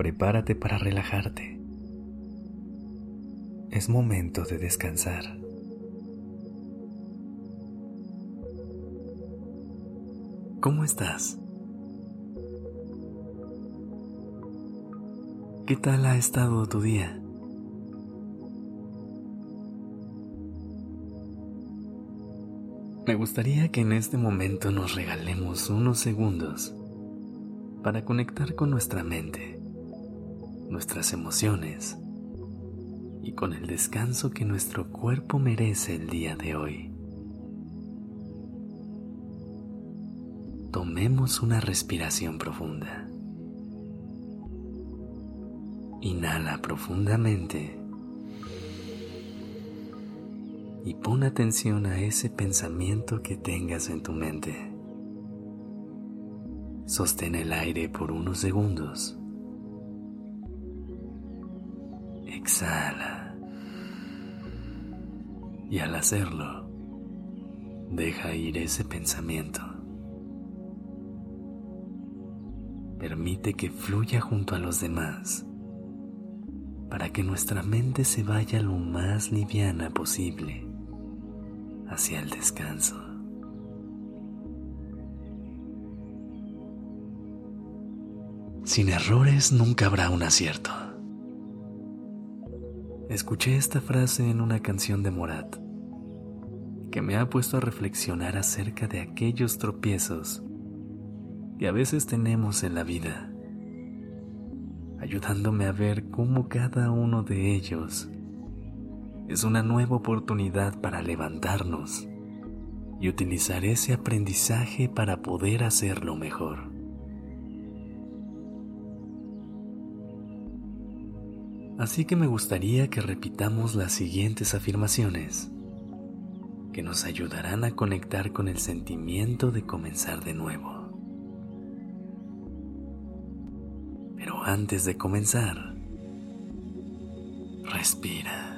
Prepárate para relajarte. Es momento de descansar. ¿Cómo estás? ¿Qué tal ha estado tu día? Me gustaría que en este momento nos regalemos unos segundos para conectar con nuestra mente, nuestras emociones y con el descanso que nuestro cuerpo merece el día de hoy. Tomemos una respiración profunda. Inhala profundamente y pon atención a ese pensamiento que tengas en tu mente. Sostén el aire por unos segundos. Exhala. Y al hacerlo, deja ir ese pensamiento. Permite que fluya junto a los demás para que nuestra mente se vaya lo más liviana posible hacia el descanso. Sin errores nunca habrá un acierto. Escuché esta frase en una canción de Morat que me ha puesto a reflexionar acerca de aquellos tropiezos que a veces tenemos en la vida, ayudándome a ver cómo cada uno de ellos es una nueva oportunidad para levantarnos y utilizar ese aprendizaje para poder hacerlo mejor. Así que me gustaría que repitamos las siguientes afirmaciones que nos ayudarán a conectar con el sentimiento de comenzar de nuevo. Pero antes de comenzar, respira.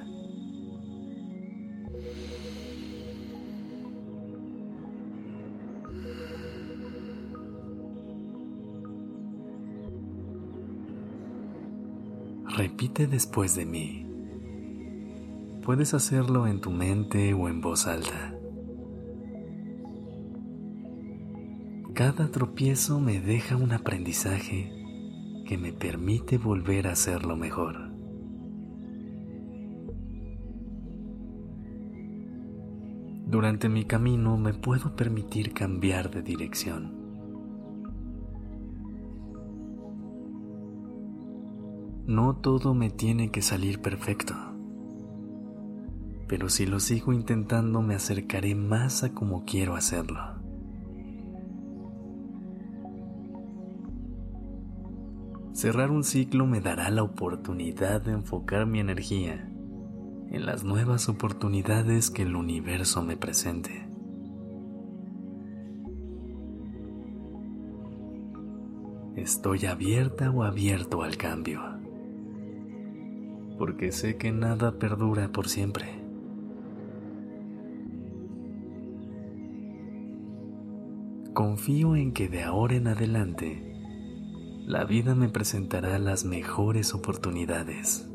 Repite después de mí. Puedes hacerlo en tu mente o en voz alta. Cada tropiezo me deja un aprendizaje que me permite volver a hacerlo mejor. Durante mi camino me puedo permitir cambiar de dirección No todo me tiene que salir perfecto, pero si lo sigo intentando me acercaré más a como quiero hacerlo. Cerrar un ciclo me dará la oportunidad de enfocar mi energía en las nuevas oportunidades que el universo me presente. Estoy abierta o abierto al cambio porque sé que nada perdura por siempre. Confío en que de ahora en adelante la vida me presentará las mejores oportunidades.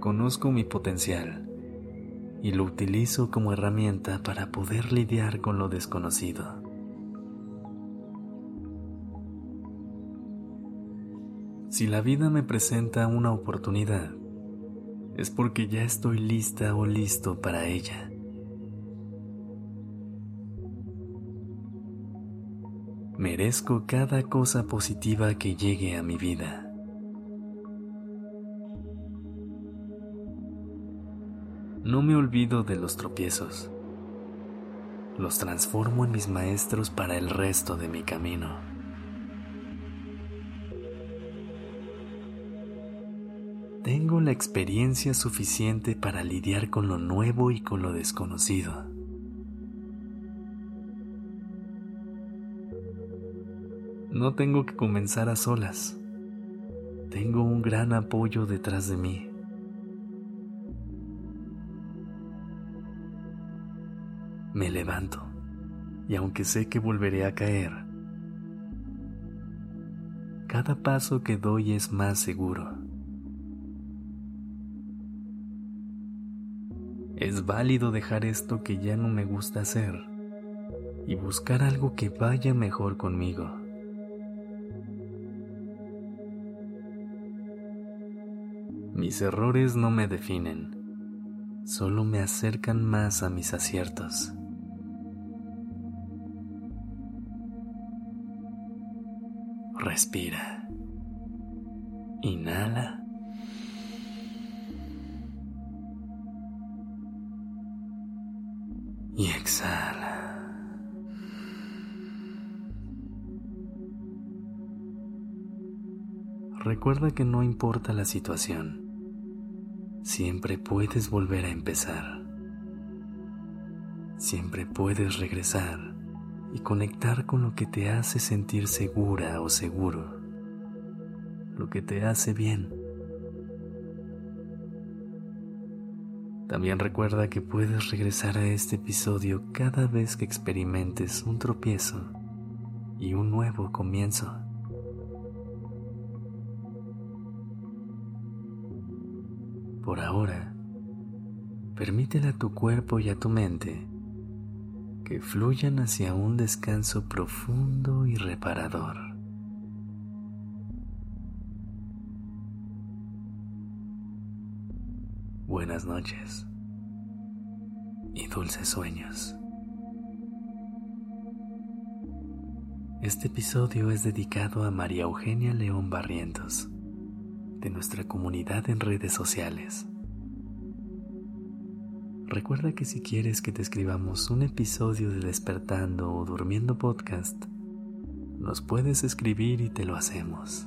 Conozco mi potencial y lo utilizo como herramienta para poder lidiar con lo desconocido. Si la vida me presenta una oportunidad, es porque ya estoy lista o listo para ella. Merezco cada cosa positiva que llegue a mi vida. No me olvido de los tropiezos. Los transformo en mis maestros para el resto de mi camino. Tengo la experiencia suficiente para lidiar con lo nuevo y con lo desconocido. No tengo que comenzar a solas. Tengo un gran apoyo detrás de mí. Me levanto y aunque sé que volveré a caer, cada paso que doy es más seguro. Es válido dejar esto que ya no me gusta hacer y buscar algo que vaya mejor conmigo. Mis errores no me definen, solo me acercan más a mis aciertos. Respira. Inhala. Recuerda que no importa la situación, siempre puedes volver a empezar. Siempre puedes regresar y conectar con lo que te hace sentir segura o seguro, lo que te hace bien También recuerda que puedes regresar a este episodio cada vez que experimentes un tropiezo y un nuevo comienzo. Por ahora, permítele a tu cuerpo y a tu mente que fluyan hacia un descanso profundo y reparador. buenas noches y dulces sueños. Este episodio es dedicado a María Eugenia León Barrientos, de nuestra comunidad en redes sociales. Recuerda que si quieres que te escribamos un episodio de Despertando o Durmiendo Podcast, nos puedes escribir y te lo hacemos.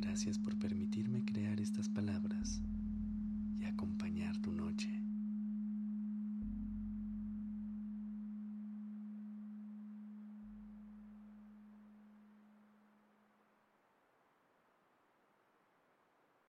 Gracias por permitirme crear